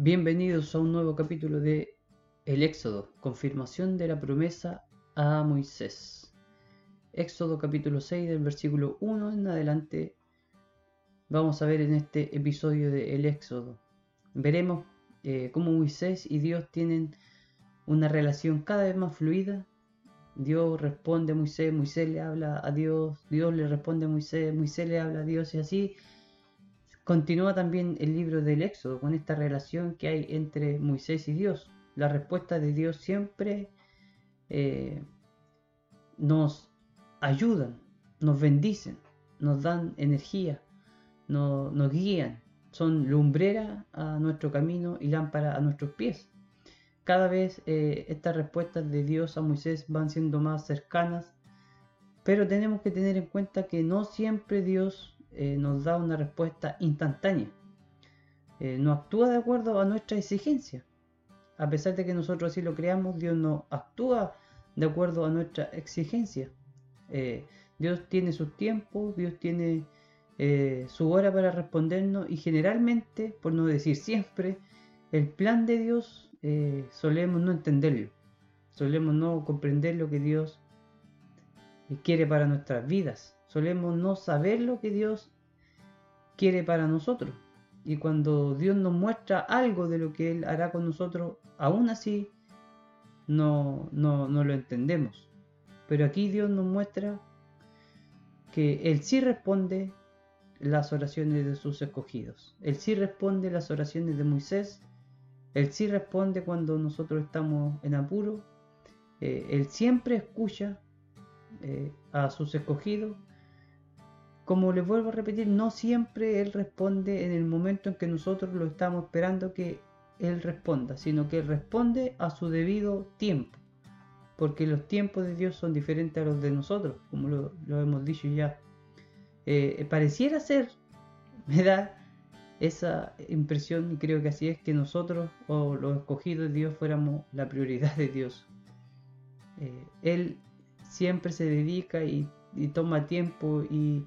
Bienvenidos a un nuevo capítulo de El Éxodo, confirmación de la promesa a Moisés. Éxodo capítulo 6 del versículo 1 en adelante vamos a ver en este episodio de El Éxodo. Veremos eh, cómo Moisés y Dios tienen una relación cada vez más fluida. Dios responde a Moisés, Moisés le habla a Dios, Dios le responde a Moisés, Moisés le habla a Dios y así Continúa también el libro del Éxodo con esta relación que hay entre Moisés y Dios. La respuesta de Dios siempre eh, nos ayudan, nos bendicen, nos dan energía, nos, guían, son lumbrera a nuestro camino y lámpara a nuestros pies. Cada vez eh, estas respuestas de Dios a Moisés van siendo más cercanas, pero tenemos que tener en cuenta que no siempre Dios eh, nos da una respuesta instantánea. Eh, no actúa de acuerdo a nuestra exigencia. A pesar de que nosotros así lo creamos, Dios no actúa de acuerdo a nuestra exigencia. Eh, Dios tiene su tiempo, Dios tiene su hora para respondernos y generalmente, por no decir siempre, el plan de Dios solemos no entenderlo. Solemos no comprender lo que Dios quiere para nuestras vidas solemos no saber lo que Dios quiere para nosotros. Y cuando Dios nos muestra algo de lo que Él hará con nosotros, aún así no, no, no lo entendemos. Pero aquí Dios nos muestra que Él sí responde las oraciones de sus escogidos. Él sí responde las oraciones de Moisés. Él sí responde cuando nosotros estamos en apuro. Eh, él siempre escucha eh, a sus escogidos como les vuelvo a repetir, no siempre Él responde en el momento en que nosotros lo estamos esperando que Él responda, sino que Él responde a su debido tiempo. Porque los tiempos de Dios son diferentes a los de nosotros, como lo, hemos dicho ya. Eh, pareciera ser, me da esa impresión, y creo que así es, que nosotros o los escogidos de Dios fuéramos la prioridad de Dios. Eh, él siempre se dedica y toma tiempo y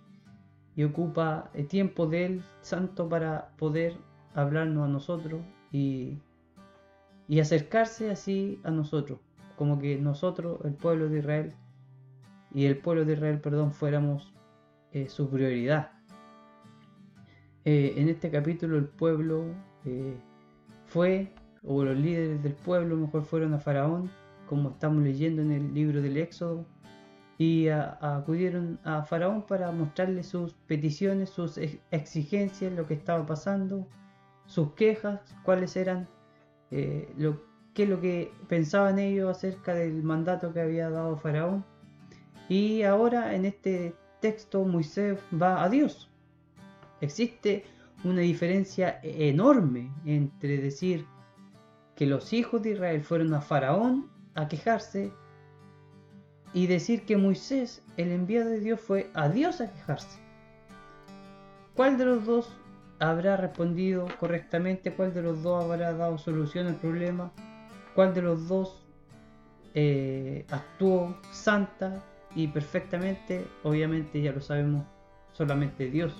y ocupa el tiempo de Él santo para poder hablarnos a nosotros y, y acercarse así a nosotros, como que nosotros, el pueblo de Israel, y el pueblo de Israel, perdón, fuéramos eh, su prioridad. Eh, en este capítulo el pueblo eh, fue, o los líderes del pueblo mejor fueron a Faraón, como estamos leyendo en el libro del Éxodo, y acudieron a Faraón para mostrarle sus peticiones, sus exigencias, lo que estaba pasando, sus quejas, cuáles eran, eh, lo, qué es lo que pensaban ellos acerca del mandato que había dado Faraón. Y ahora en este texto Moisés va a Dios. Existe una diferencia enorme entre decir que los hijos de Israel fueron a Faraón a quejarse y decir que Moisés, el enviado de Dios, fue a Dios a quejarse. ¿Cuál de los dos habrá respondido correctamente? ¿Cuál de los dos habrá dado solución al problema? ¿Cuál de los dos eh, actuó santa y perfectamente? Obviamente ya lo sabemos solamente Dios.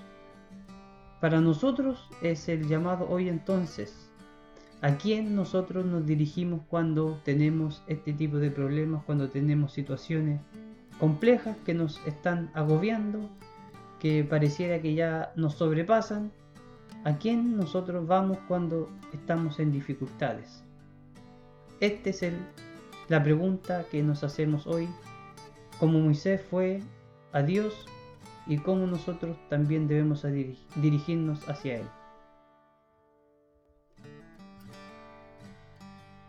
Para nosotros es el llamado hoy entonces ¿A quién nosotros nos dirigimos cuando tenemos este tipo de problemas, cuando tenemos situaciones complejas que nos están agobiando, que pareciera que ya nos sobrepasan? ¿A quién nosotros vamos cuando estamos en dificultades? Esta es la pregunta que nos hacemos hoy, como Moisés fue a Dios y cómo nosotros también debemos dirigirnos hacia Él.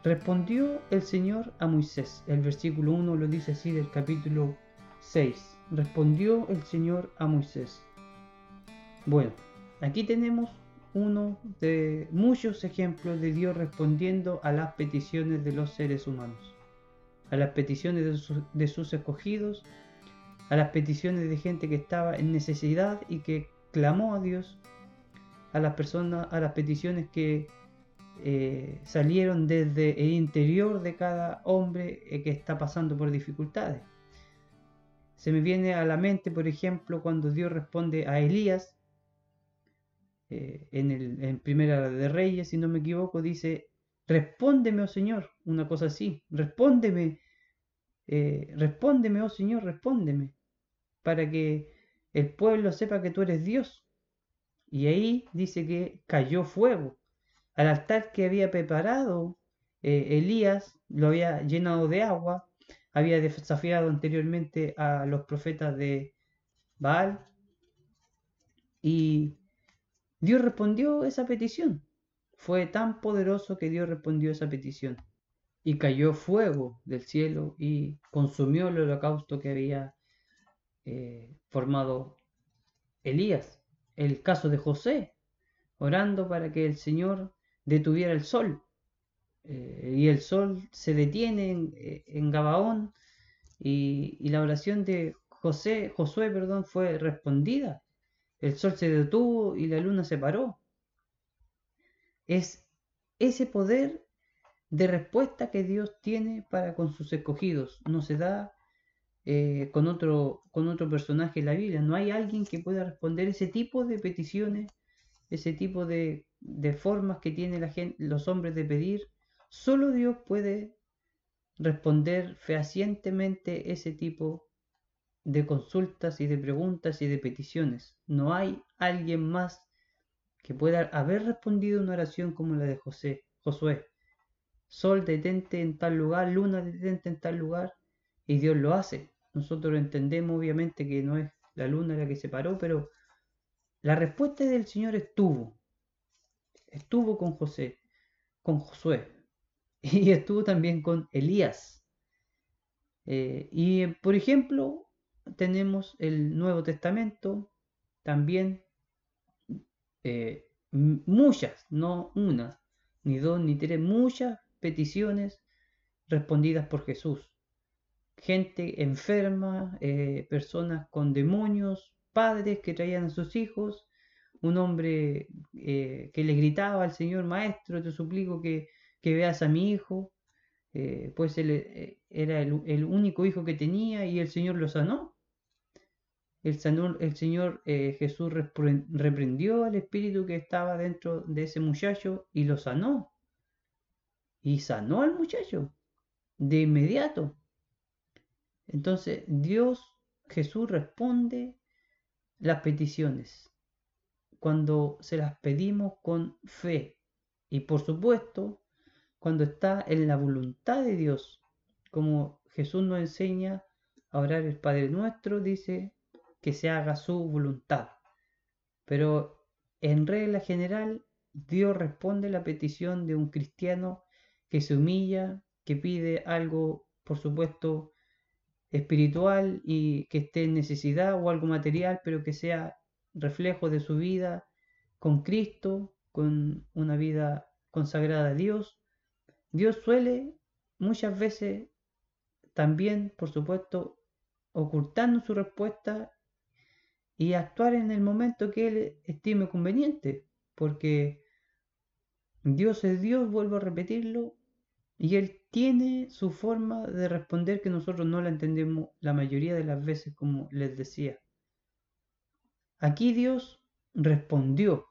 Respondió el Señor a Moisés. El versículo 1 lo dice así del capítulo 6. Respondió el Señor a Moisés. Bueno, aquí tenemos uno de muchos ejemplos de Dios respondiendo a las peticiones de los seres humanos, a las peticiones de, sus escogidos, a las peticiones de gente que estaba en necesidad y que clamó a Dios, a las personas, a las peticiones que eh, salieron desde el interior de cada hombre eh, que está pasando por dificultades. Se me viene a la mente, por ejemplo, cuando Dios responde a Elías, eh, en, el, en Primera de Reyes, si no me equivoco, dice, respóndeme, oh Señor, una cosa así, respóndeme, respóndeme, oh Señor, respóndeme, para que el pueblo sepa que tú eres Dios. Y ahí dice que cayó fuego. Al altar que había preparado eh, Elías, lo había llenado de agua, había desafiado anteriormente a los profetas de Baal. Y Dios respondió esa petición. Fue tan poderoso que Dios respondió esa petición. Y cayó fuego del cielo y consumió el holocausto que había eh, formado Elías. El caso de José, orando para que el Señor detuviera el sol. Eh, y el sol se detiene en, Gabaón y, y, la oración de José, Josué perdón, fue respondida. El sol se detuvo y la luna se paró. Es ese poder de respuesta que Dios tiene para con sus escogidos. No se da eh, con, otro, con otro personaje en la Biblia. No hay alguien que pueda responder ese tipo de peticiones, ese tipo de, de formas que tienen la gente, los hombres de pedir. Solo Dios puede responder fehacientemente ese tipo de consultas y de preguntas y de peticiones. No hay alguien más que pueda haber respondido una oración como la de José, Josué. Sol detente en tal lugar, luna detente en tal lugar, y Dios lo hace. Nosotros entendemos obviamente que no es la luna la que se paró, pero la respuesta del Señor estuvo. Estuvo con José, con Josué, y estuvo también con Elías. Eh, y por ejemplo, tenemos el Nuevo Testamento, también eh, muchas, no una, ni dos, ni tres, muchas peticiones respondidas por Jesús. Gente enferma, eh, personas con demonios, padres que traían a sus hijos, un hombre eh, que le gritaba al Señor Maestro, te suplico que, veas a mi hijo, pues él era el, único hijo que tenía y el Señor lo sanó el, el Señor eh, Jesús reprendió al espíritu que estaba dentro de ese muchacho y lo sanó. Y sanó al muchacho de inmediato. Entonces Dios, Jesús responde las peticiones cuando se las pedimos con fe. Y por supuesto, cuando está en la voluntad de Dios, como Jesús nos enseña a orar el Padre Nuestro, dice que se haga su voluntad. Pero en regla general, Dios responde la petición de un cristiano que se humilla, que pide algo, por supuesto, espiritual y que esté en necesidad o algo material, pero que sea reflejo de su vida con Cristo, con una vida consagrada a Dios. Dios suele muchas veces también, por supuesto, ocultando su respuesta y actuar en el momento que Él estime conveniente, porque Dios es Dios, vuelvo a repetirlo, y Él tiene su forma de responder que nosotros no la entendemos la mayoría de las veces, como les decía. Aquí Dios respondió,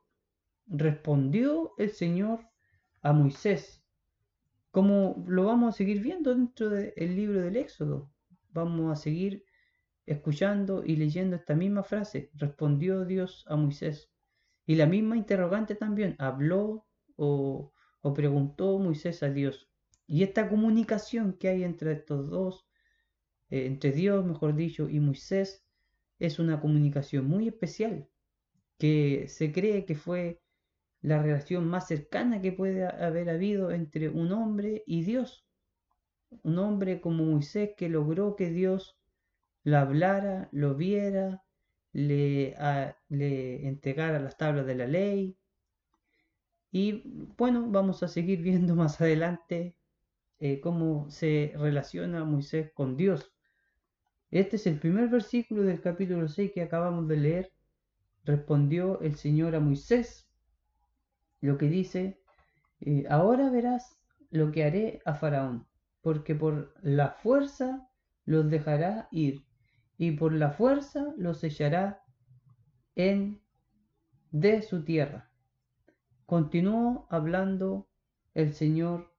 respondió el Señor a Moisés, como lo vamos a seguir viendo dentro del libro del Éxodo. Vamos a seguir escuchando y leyendo esta misma frase, respondió Dios a Moisés. Y la misma interrogante también, habló o, preguntó Moisés a Dios. Y esta comunicación que hay entre estos dos, eh, entre Dios, mejor dicho, y Moisés, es una comunicación muy especial, que se cree que fue la relación más cercana que puede haber habido entre un hombre y Dios. Un hombre como Moisés que logró que Dios lo hablara, lo viera, le, le entregara las tablas de la ley. Y bueno, vamos a seguir viendo más adelante eh, cómo se relaciona Moisés con Dios. Este es el primer versículo del capítulo 6 que acabamos de leer. Respondió el Señor a Moisés, lo que dice, eh, ahora verás lo que haré a Faraón, porque por la fuerza los dejará ir y por la fuerza los echará en de su tierra. continuó hablando el Señor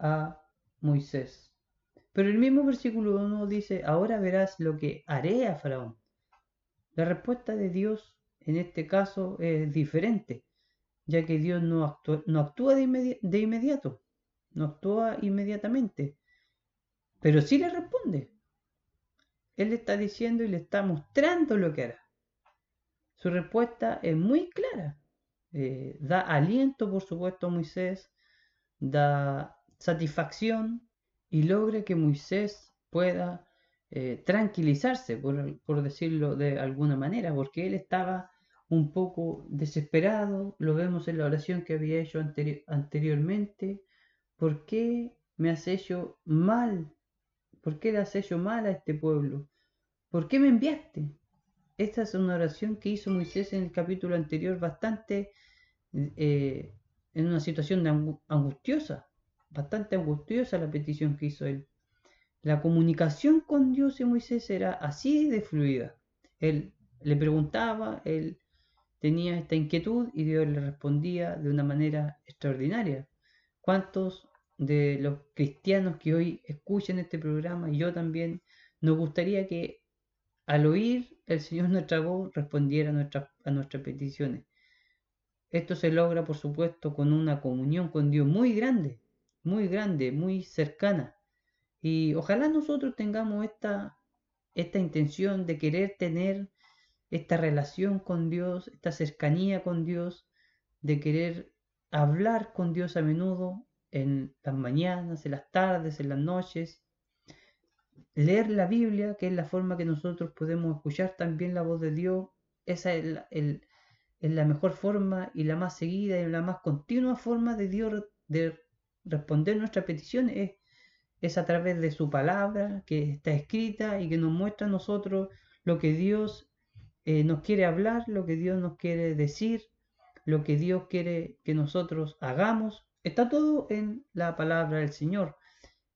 a Moisés. Pero el mismo versículo 1 dice, ahora verás lo que haré a Faraón. La respuesta de Dios en este caso es diferente, ya que Dios no actúa, de inmediato, no actúa inmediatamente, pero sí le responde. Él le está diciendo y le está mostrando lo que hará. Su respuesta es muy clara. Eh, da aliento, por supuesto, a Moisés, da satisfacción y logra que Moisés pueda eh, tranquilizarse, por, decirlo de alguna manera, porque él estaba un poco desesperado, lo vemos en la oración que había hecho anteriormente, ¿por qué me has hecho mal? ¿Por qué le has hecho mal a este pueblo? ¿Por qué me enviaste? Esta es una oración que hizo Moisés en el capítulo anterior bastante eh, en una situación angustiosa, bastante angustiosa la petición que hizo él. La comunicación con Dios y Moisés era así de fluida. Él le preguntaba, él tenía esta inquietud y Dios le respondía de una manera extraordinaria. ¿Cuántos de los cristianos que hoy escuchan este programa y yo también nos gustaría que al oír el Señor nuestra voz respondiera a, a nuestras peticiones? Esto se logra, por supuesto, con una comunión con Dios muy grande, muy grande, muy cercana. Y ojalá nosotros tengamos esta, esta intención de querer tener esta relación con Dios, esta cercanía con Dios, de querer hablar con Dios a menudo en las mañanas, en las tardes, en las noches, leer la Biblia, que es la forma que nosotros podemos escuchar también la voz de Dios, esa es, la mejor forma y la más seguida y la más continua forma de Dios responder nuestras peticiones, es, es a través de su palabra que está escrita y que nos muestra a nosotros lo que Dios eh, nos quiere hablar, lo que Dios nos quiere decir, lo que Dios quiere que nosotros hagamos. Está todo en la palabra del Señor.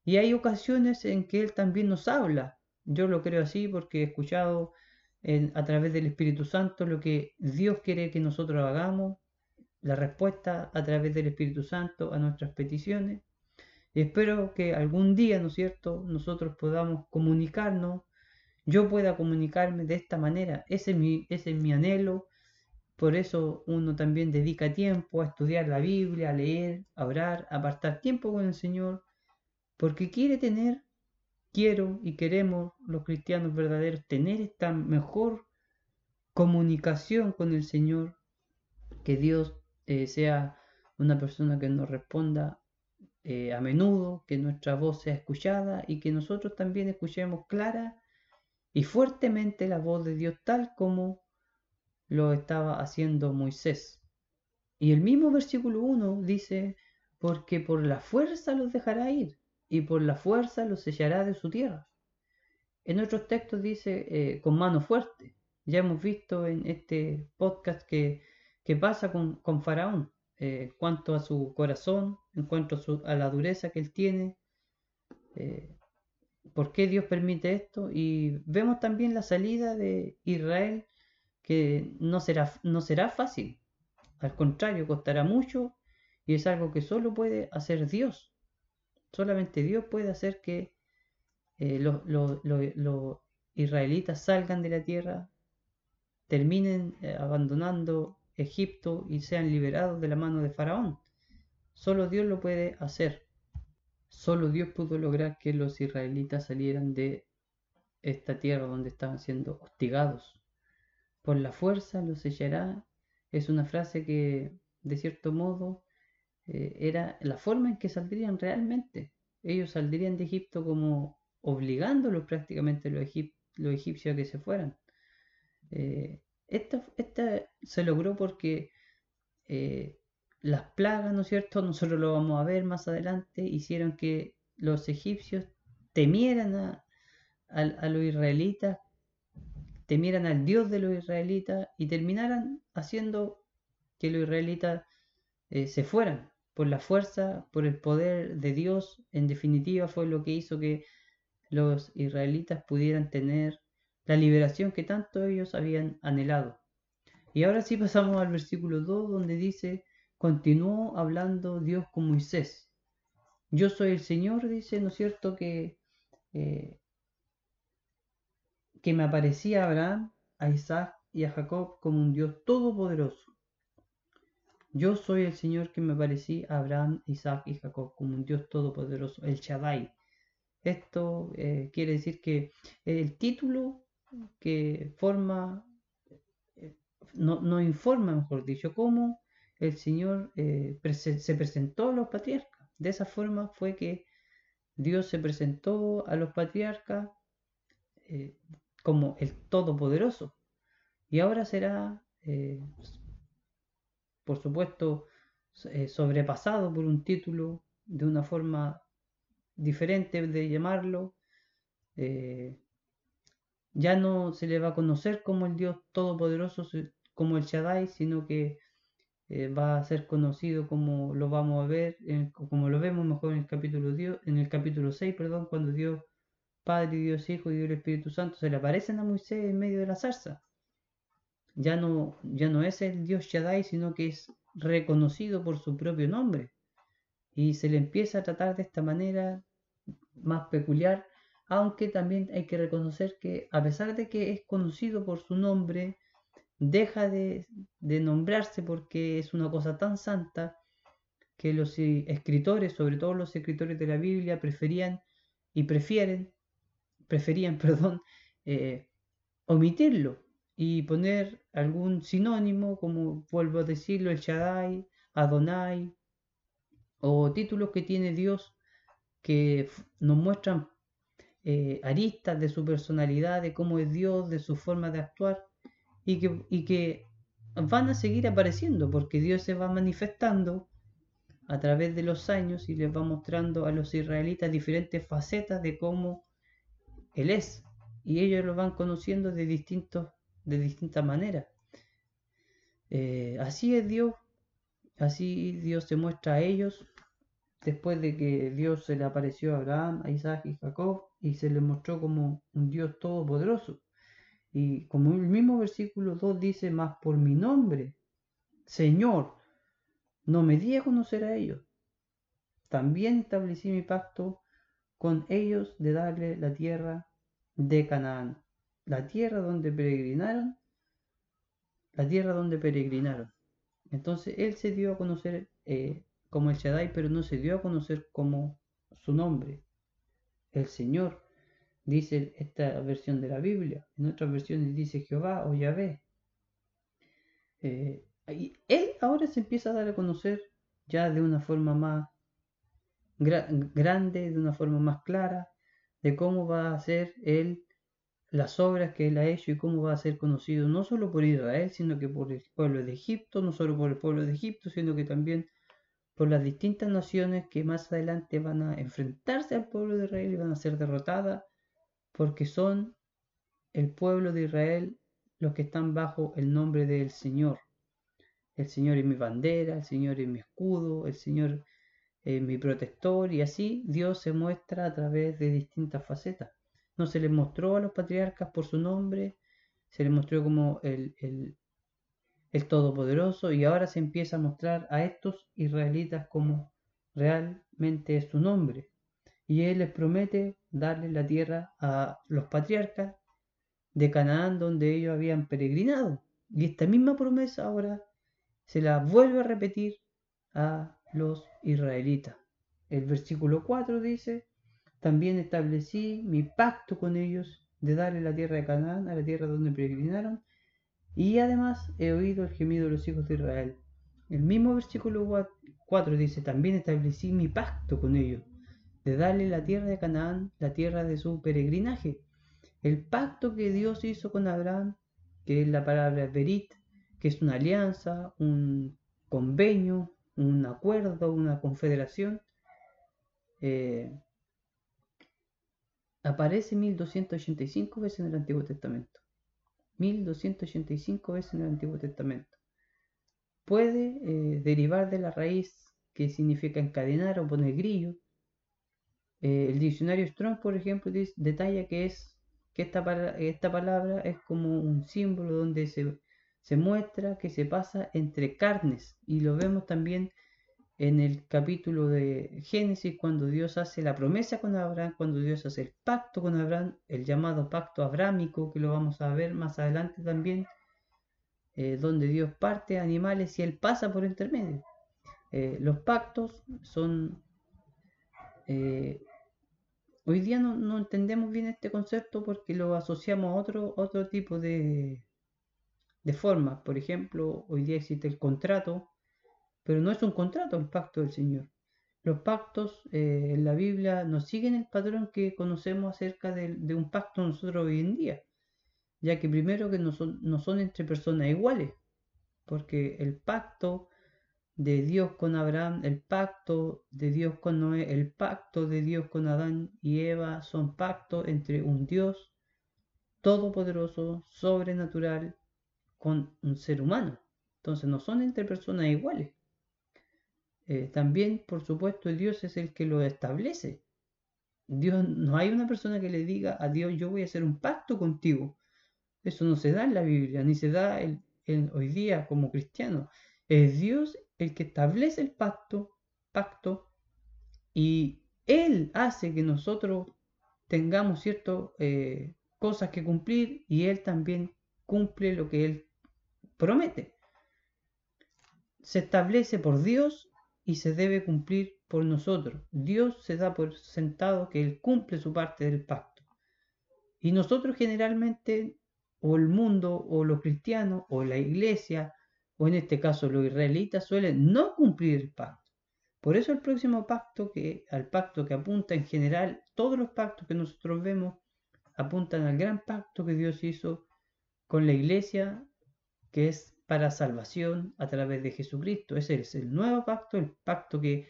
Y hay ocasiones en que Él también nos habla. Yo lo creo así porque he escuchado a través del Espíritu Santo lo que Dios quiere que nosotros hagamos, la respuesta a través del Espíritu Santo a nuestras peticiones. Y espero que algún día, ¿no es cierto?, nosotros podamos comunicarnos yo pueda comunicarme de esta manera. Ese es mi, ese es mi anhelo. Por eso uno también dedica tiempo a estudiar la Biblia, a leer, a orar, a apartar tiempo con el Señor, porque quiere tener, quiero y queremos los cristianos verdaderos tener esta mejor comunicación con el Señor, que Dios eh, sea una persona que nos responda eh, a menudo, que nuestra voz sea escuchada y que nosotros también escuchemos clara y fuertemente la voz de Dios tal como lo estaba haciendo Moisés. Y el mismo versículo 1 dice, porque por la fuerza los dejará ir y por la fuerza los sellará de su tierra. En otros textos dice eh, con mano fuerte. Ya hemos visto en este podcast que, pasa con, con Faraón, eh, en cuanto a su corazón, en cuanto a, la dureza que él tiene. Eh, por qué Dios permite esto y vemos también la salida de Israel que no será, no será fácil, al contrario, costará mucho y es algo que solo puede hacer Dios. Solamente Dios puede hacer que eh, los, israelitas salgan de la tierra, terminen eh, abandonando Egipto y sean liberados de la mano de Faraón. Solo Dios lo puede hacer. Solo Dios pudo lograr que los israelitas salieran de esta tierra donde estaban siendo hostigados. Por la fuerza los sellará es una frase que, de cierto modo, eh, era la forma en que saldrían realmente. Ellos saldrían de Egipto como obligándolos prácticamente los, los egipcios a que se fueran. Eh, esta, se logró porque eh, las plagas, ¿no es cierto? Nosotros lo vamos a ver más adelante, hicieron que los egipcios temieran a, los israelitas, temieran al Dios de los israelitas y terminaran haciendo que los israelitas eh, se fueran por la fuerza, por el poder de Dios. En definitiva fue lo que hizo que los israelitas pudieran tener la liberación que tanto ellos habían anhelado. Y ahora sí pasamos al versículo 2 donde dice, continuó hablando Dios con Moisés. Yo soy el Señor, dice, ¿no es cierto? Que, eh, que me aparecía Abraham, a Isaac y a Jacob como un Dios todopoderoso. Yo soy el Señor que me aparecí a Abraham, Isaac y Jacob como un Dios todopoderoso, el Shaddai. Esto eh, quiere decir que el título que forma, eh, no, informa, mejor dicho, cómo el Señor eh, se presentó a los patriarcas. De esa forma fue que Dios se presentó a los patriarcas como el Todopoderoso. Y ahora será por supuesto, eh, sobrepasado por un título de una forma diferente de llamarlo. Eh, ya no se le va a conocer como el Dios Todopoderoso, como el Shaddai, sino que eh, va a ser conocido como lo vamos a ver, como lo vemos mejor en el capítulo Dios, en el capítulo 6, perdón, cuando Dios Padre, Dios Hijo y Dios Espíritu Santo se le aparecen a Moisés en medio de la zarza ya no, ya no es el dios Shaddai, sino que es reconocido por su propio nombre. Y se le empieza a tratar de esta manera más peculiar, aunque también hay que reconocer que a pesar de que es conocido por su nombre, deja de, nombrarse porque es una cosa tan santa que los escritores, sobre todo los escritores de la Biblia, preferían y prefieren, preferían, perdón, eh, omitirlo y poner algún sinónimo, como vuelvo a decirlo, el Shaddai, Adonai, o títulos que tiene Dios que nos muestran eh, aristas de su personalidad, de cómo es Dios, de su forma de actuar, y que, y que van a seguir apareciendo, porque Dios se va manifestando a través de los años y les va mostrando a los israelitas diferentes facetas de cómo Él es, y ellos lo van conociendo de distintos de distintas maneras. Eh, así es Dios, así Dios se muestra a ellos después de que Dios se le apareció a Abraham, a Isaac y Jacob y se le mostró como un Dios todopoderoso. Y como el mismo versículo 2 dice, más por mi nombre, Señor, no me di a conocer a ellos. También establecí mi pacto con ellos de darle la tierra de Canaán la tierra donde peregrinaron, la tierra donde peregrinaron. Entonces él se dio a conocer eh, como el Shaddai, pero no se dio a conocer como su nombre. El Señor, dice esta versión de la Biblia. En otras versiones dice Jehová o Yahvé. Eh, él ahora se empieza a dar a conocer ya de una forma más grande, de una forma más clara, de cómo va a ser él las obras que él ha hecho y cómo va a ser conocido no solo por Israel, sino que por el pueblo de Egipto, no solo por el pueblo de Egipto, sino que también por las distintas naciones que más adelante van a enfrentarse al pueblo de Israel y van a ser derrotadas, porque son el pueblo de Israel los que están bajo el nombre del Señor. El Señor es mi bandera, el Señor es mi escudo, el Señor es mi protector, y así Dios se muestra a través de distintas facetas no se les mostró a los patriarcas por su nombre, se les mostró como el, el, el Todopoderoso y ahora se empieza a mostrar a estos israelitas como realmente es su nombre. Y él les promete darle la tierra a los patriarcas de Canaán donde ellos habían peregrinado. Y esta misma promesa ahora se la vuelve a repetir a los israelitas. El versículo 4 dice, también establecí mi pacto con ellos de darle la tierra de Canaán, a la tierra donde peregrinaron, y además he oído el gemido de los hijos de Israel. El mismo versículo 4 dice, también establecí mi pacto con ellos, de darle la tierra de Canaán, la tierra de su peregrinaje. El pacto que Dios hizo con Abraham, que es la palabra Berit, que es una alianza, un convenio, un acuerdo, una confederación, eh, aparece 1285 veces en el Antiguo Testamento. 1285 veces en el Antiguo Testamento. Puede eh, derivar de la raíz que significa encadenar o poner grillo. Eh, el diccionario Strong, por ejemplo, detalla que es que esta, esta palabra es como un símbolo donde se, se muestra que se pasa entre carnes y lo vemos también en el capítulo de Génesis cuando Dios hace la promesa con Abraham, cuando Dios hace el pacto con Abraham, el llamado pacto abrámico que lo vamos a ver más adelante también, eh, donde Dios parte animales y él pasa por intermedio. Eh, los pactos son... Eh, hoy día no, entendemos bien este concepto porque lo asociamos a otro, otro tipo de, de formas. Por ejemplo, hoy día existe el contrato, pero no es un contrato el pacto del Señor. Los pactos eh, en la Biblia no siguen el patrón que conocemos acerca de, un pacto nosotros hoy en día, ya que primero que no son, no son entre personas iguales, porque el pacto de Dios con Abraham, el pacto de Dios con Noé, el pacto de Dios con Adán y Eva son pactos entre un Dios todopoderoso, sobrenatural, con un ser humano. Entonces no son entre personas iguales. Eh, también, por supuesto, Dios es el que lo establece. Dios, no hay una persona que le diga a Dios, yo voy a hacer un pacto contigo. Eso no se da en la Biblia, ni se da hoy día como cristiano. Es Dios el que establece el pacto, pacto y Él hace que nosotros tengamos ciertas eh, cosas que cumplir y Él también cumple lo que Él promete. Se establece por Dios y se debe cumplir por nosotros. Dios se da por sentado que Él cumple su parte del pacto. Y nosotros generalmente, o el mundo, o los cristianos, o la iglesia, o en este caso los israelitas, suelen no cumplir el pacto. Por eso el próximo pacto, que, al pacto que apunta en general, todos los pactos que nosotros vemos apuntan al gran pacto que Dios hizo con la iglesia, que es para salvación a través de Jesucristo. Ese es el nuevo pacto, el pacto que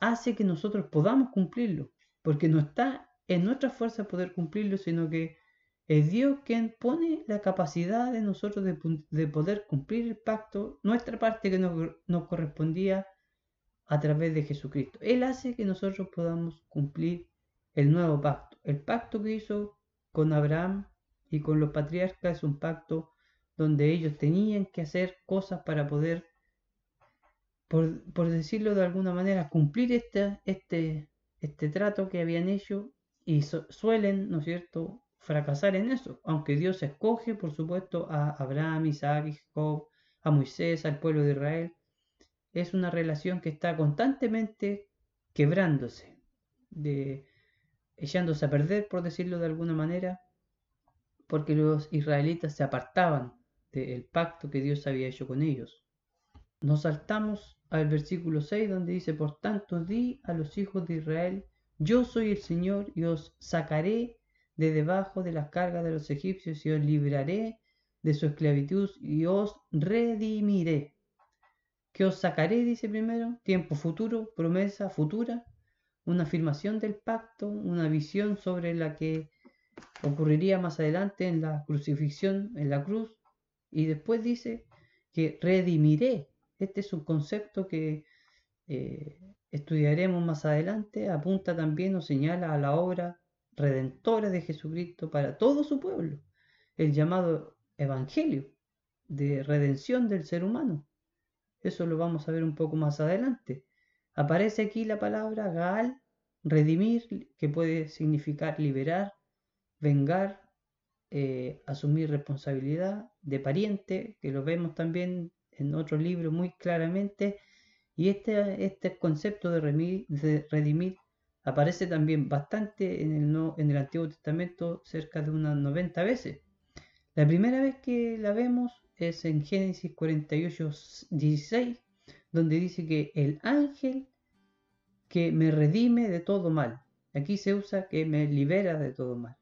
hace que nosotros podamos cumplirlo, porque no está en nuestra fuerza poder cumplirlo, sino que es Dios quien pone la capacidad de nosotros de, poder cumplir el pacto, nuestra parte que nos, nos correspondía a través de Jesucristo. Él hace que nosotros podamos cumplir el nuevo pacto. El pacto que hizo con Abraham y con los patriarcas es un pacto donde ellos tenían que hacer cosas para poder, por, decirlo de alguna manera, cumplir este, este, este trato que habían hecho y suelen, ¿no es cierto?, fracasar en eso, aunque Dios escoge, por supuesto, a Abraham, Isaac, Jacob, a Moisés, al pueblo de Israel, es una relación que está constantemente quebrándose, de, echándose a perder, por decirlo de alguna manera, porque los israelitas se apartaban el pacto que Dios había hecho con ellos. Nos saltamos al versículo 6 donde dice, por tanto di a los hijos de Israel, yo soy el Señor y os sacaré de debajo de las cargas de los egipcios y os libraré de su esclavitud y os redimiré. Que os sacaré, dice primero, tiempo futuro, promesa futura, una afirmación del pacto, una visión sobre la que ocurriría más adelante en la crucifixión, en la cruz, y después dice que redimiré. Este es un concepto que eh, estudiaremos más adelante. Apunta también o señala a la obra redentora de Jesucristo para todo su pueblo. El llamado Evangelio de redención del ser humano. Eso lo vamos a ver un poco más adelante. Aparece aquí la palabra Gaal, redimir, que puede significar liberar, vengar, eh, asumir responsabilidad de pariente, que lo vemos también en otro libro muy claramente, y este, este concepto de, redimir, aparece también bastante en el, en el Antiguo Testamento, cerca de unas 90 veces. La primera vez que la vemos es en Génesis 48, 16, donde dice que el ángel que me redime de todo mal. Aquí se usa que me libera de todo mal.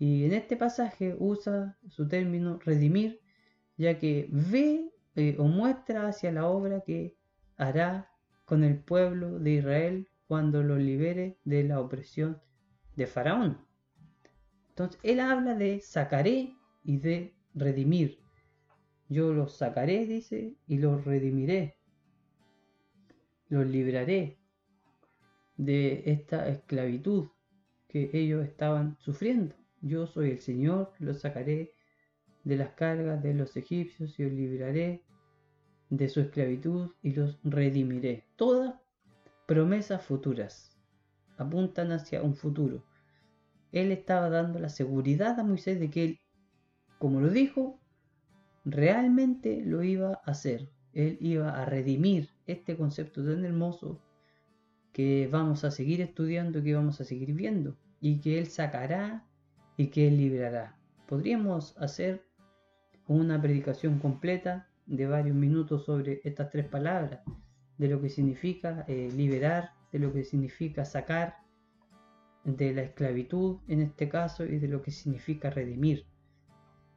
Y en este pasaje usa su término redimir, ya que ve eh, o muestra hacia la obra que hará con el pueblo de Israel cuando lo libere de la opresión de Faraón. Entonces, él habla de sacaré y de redimir. Yo los sacaré, dice, y los redimiré. Los libraré de esta esclavitud que ellos estaban sufriendo. Yo soy el Señor, los sacaré de las cargas de los egipcios y os libraré de su esclavitud y los redimiré. Todas promesas futuras apuntan hacia un futuro. Él estaba dando la seguridad a Moisés de que él, como lo dijo, realmente lo iba a hacer. Él iba a redimir este concepto tan hermoso que vamos a seguir estudiando, que vamos a seguir viendo, y que Él sacará y que Él librará. Podríamos hacer una predicación completa de varios minutos sobre estas tres palabras, de lo que significa eh, liberar, de lo que significa sacar, de la esclavitud en este caso y de lo que significa redimir.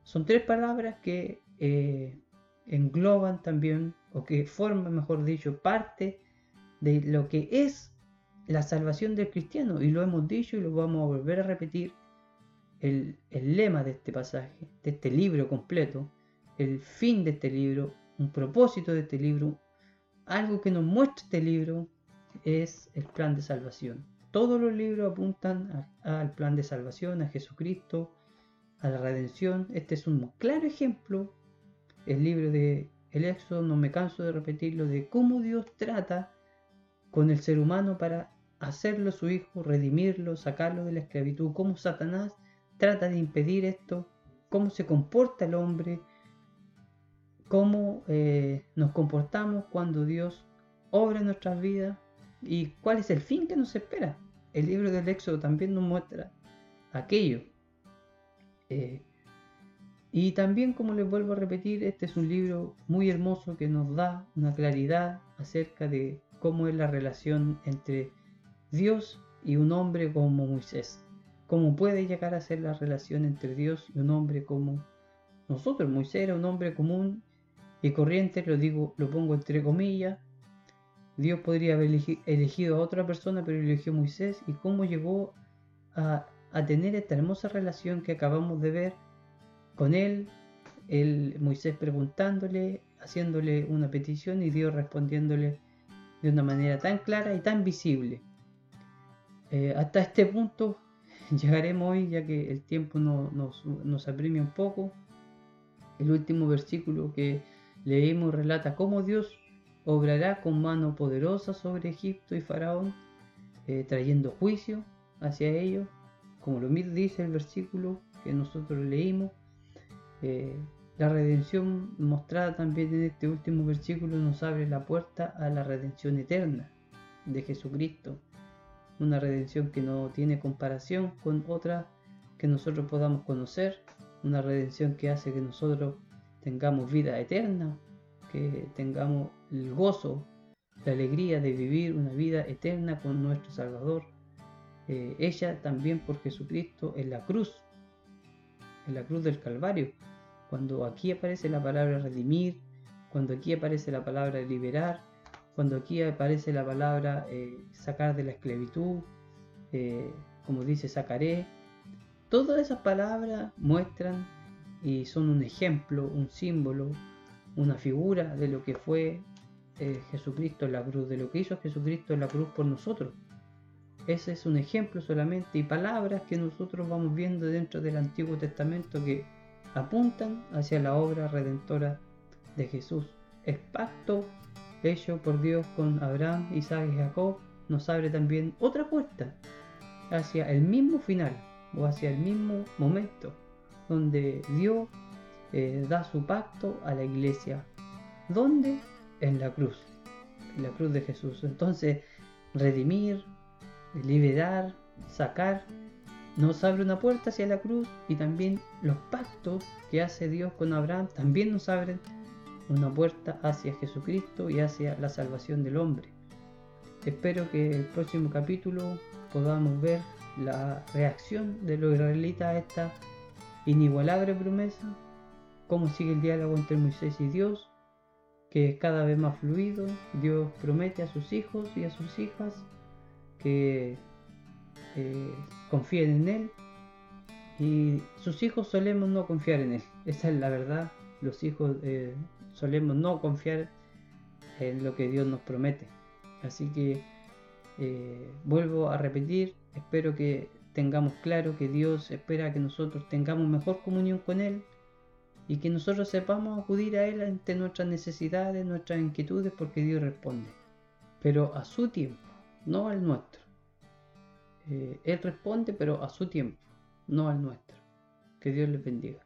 Son tres palabras que eh, engloban también, o que forman, mejor dicho, parte de lo que es la salvación del cristiano. Y lo hemos dicho y lo vamos a volver a repetir. El, lema de este pasaje, de este libro completo, el fin de este libro, un propósito de este libro, algo que nos muestra este libro es el plan de salvación. Todos los libros apuntan al plan de salvación, a Jesucristo, a la redención. Este es un claro ejemplo. El libro de el Éxodo, no me canso de repetirlo, de cómo Dios trata con el ser humano para hacerlo su hijo, redimirlo, sacarlo de la esclavitud, cómo Satanás trata de impedir esto, cómo se comporta el hombre, cómo eh, nos comportamos cuando Dios obra en nuestras vidas y cuál es el fin que nos espera. El libro del Éxodo también nos muestra aquello. Eh, y también, como les vuelvo a repetir, este es un libro muy hermoso que nos da una claridad acerca de cómo es la relación entre Dios y un hombre como Moisés. Cómo puede llegar a ser la relación entre Dios y un hombre como nosotros. Moisés era un hombre común y corriente, lo digo, lo pongo entre comillas. Dios podría haber elegido a otra persona, pero eligió a Moisés. Y cómo llegó a, a tener esta hermosa relación que acabamos de ver con él, el Moisés preguntándole, haciéndole una petición y Dios respondiéndole de una manera tan clara y tan visible. Eh, hasta este punto llegaremos hoy, ya que el tiempo nos, apremia un poco. El último versículo que leímos relata cómo Dios obrará con mano poderosa sobre Egipto y Faraón, eh, trayendo juicio hacia ellos, como lo dice el versículo que nosotros leímos. Eh, la redención mostrada también en este último versículo nos abre la puerta a la redención eterna de Jesucristo. Una redención que no tiene comparación con otra que nosotros podamos conocer. Una redención que hace que nosotros tengamos vida eterna, que tengamos el gozo, la alegría de vivir una vida eterna con nuestro Salvador. Eh, ella también por Jesucristo en la cruz, en la cruz del Calvario cuando aquí aparece la palabra redimir, cuando aquí aparece la palabra liberar, cuando aquí aparece la palabra eh, sacar de la esclavitud, eh, como dice sacaré, todas esas palabras muestran y son un ejemplo, un símbolo, una figura de lo que fue eh, Jesucristo en la cruz, de lo que hizo Jesucristo en la cruz por nosotros. Ese es un ejemplo solamente y palabras que nosotros vamos viendo dentro del Antiguo Testamento que apuntan hacia la obra redentora de Jesús. El pacto hecho por Dios con Abraham, Isaac y Jacob nos abre también otra puerta hacia el mismo final o hacia el mismo momento donde Dios eh, da su pacto a la iglesia. ¿Dónde? En la cruz, en la cruz de Jesús. Entonces, redimir, liberar, sacar nos abre una puerta hacia la cruz y también los pactos que hace Dios con Abraham también nos abren una puerta hacia Jesucristo y hacia la salvación del hombre. Espero que el próximo capítulo podamos ver la reacción de los israelitas a esta inigualable promesa, cómo sigue el diálogo entre Moisés y Dios, que es cada vez más fluido. Dios promete a sus hijos y a sus hijas que eh, confíen en Él y sus hijos solemos no confiar en Él. Esa es la verdad. Los hijos eh, solemos no confiar en lo que Dios nos promete. Así que eh, vuelvo a repetir, espero que tengamos claro que Dios espera que nosotros tengamos mejor comunión con Él, y que nosotros sepamos acudir a Él ante nuestras necesidades, nuestras inquietudes, porque Dios responde, pero a su tiempo, no al nuestro. Eh, él responde, pero a su tiempo, no al nuestro. Que Dios les bendiga.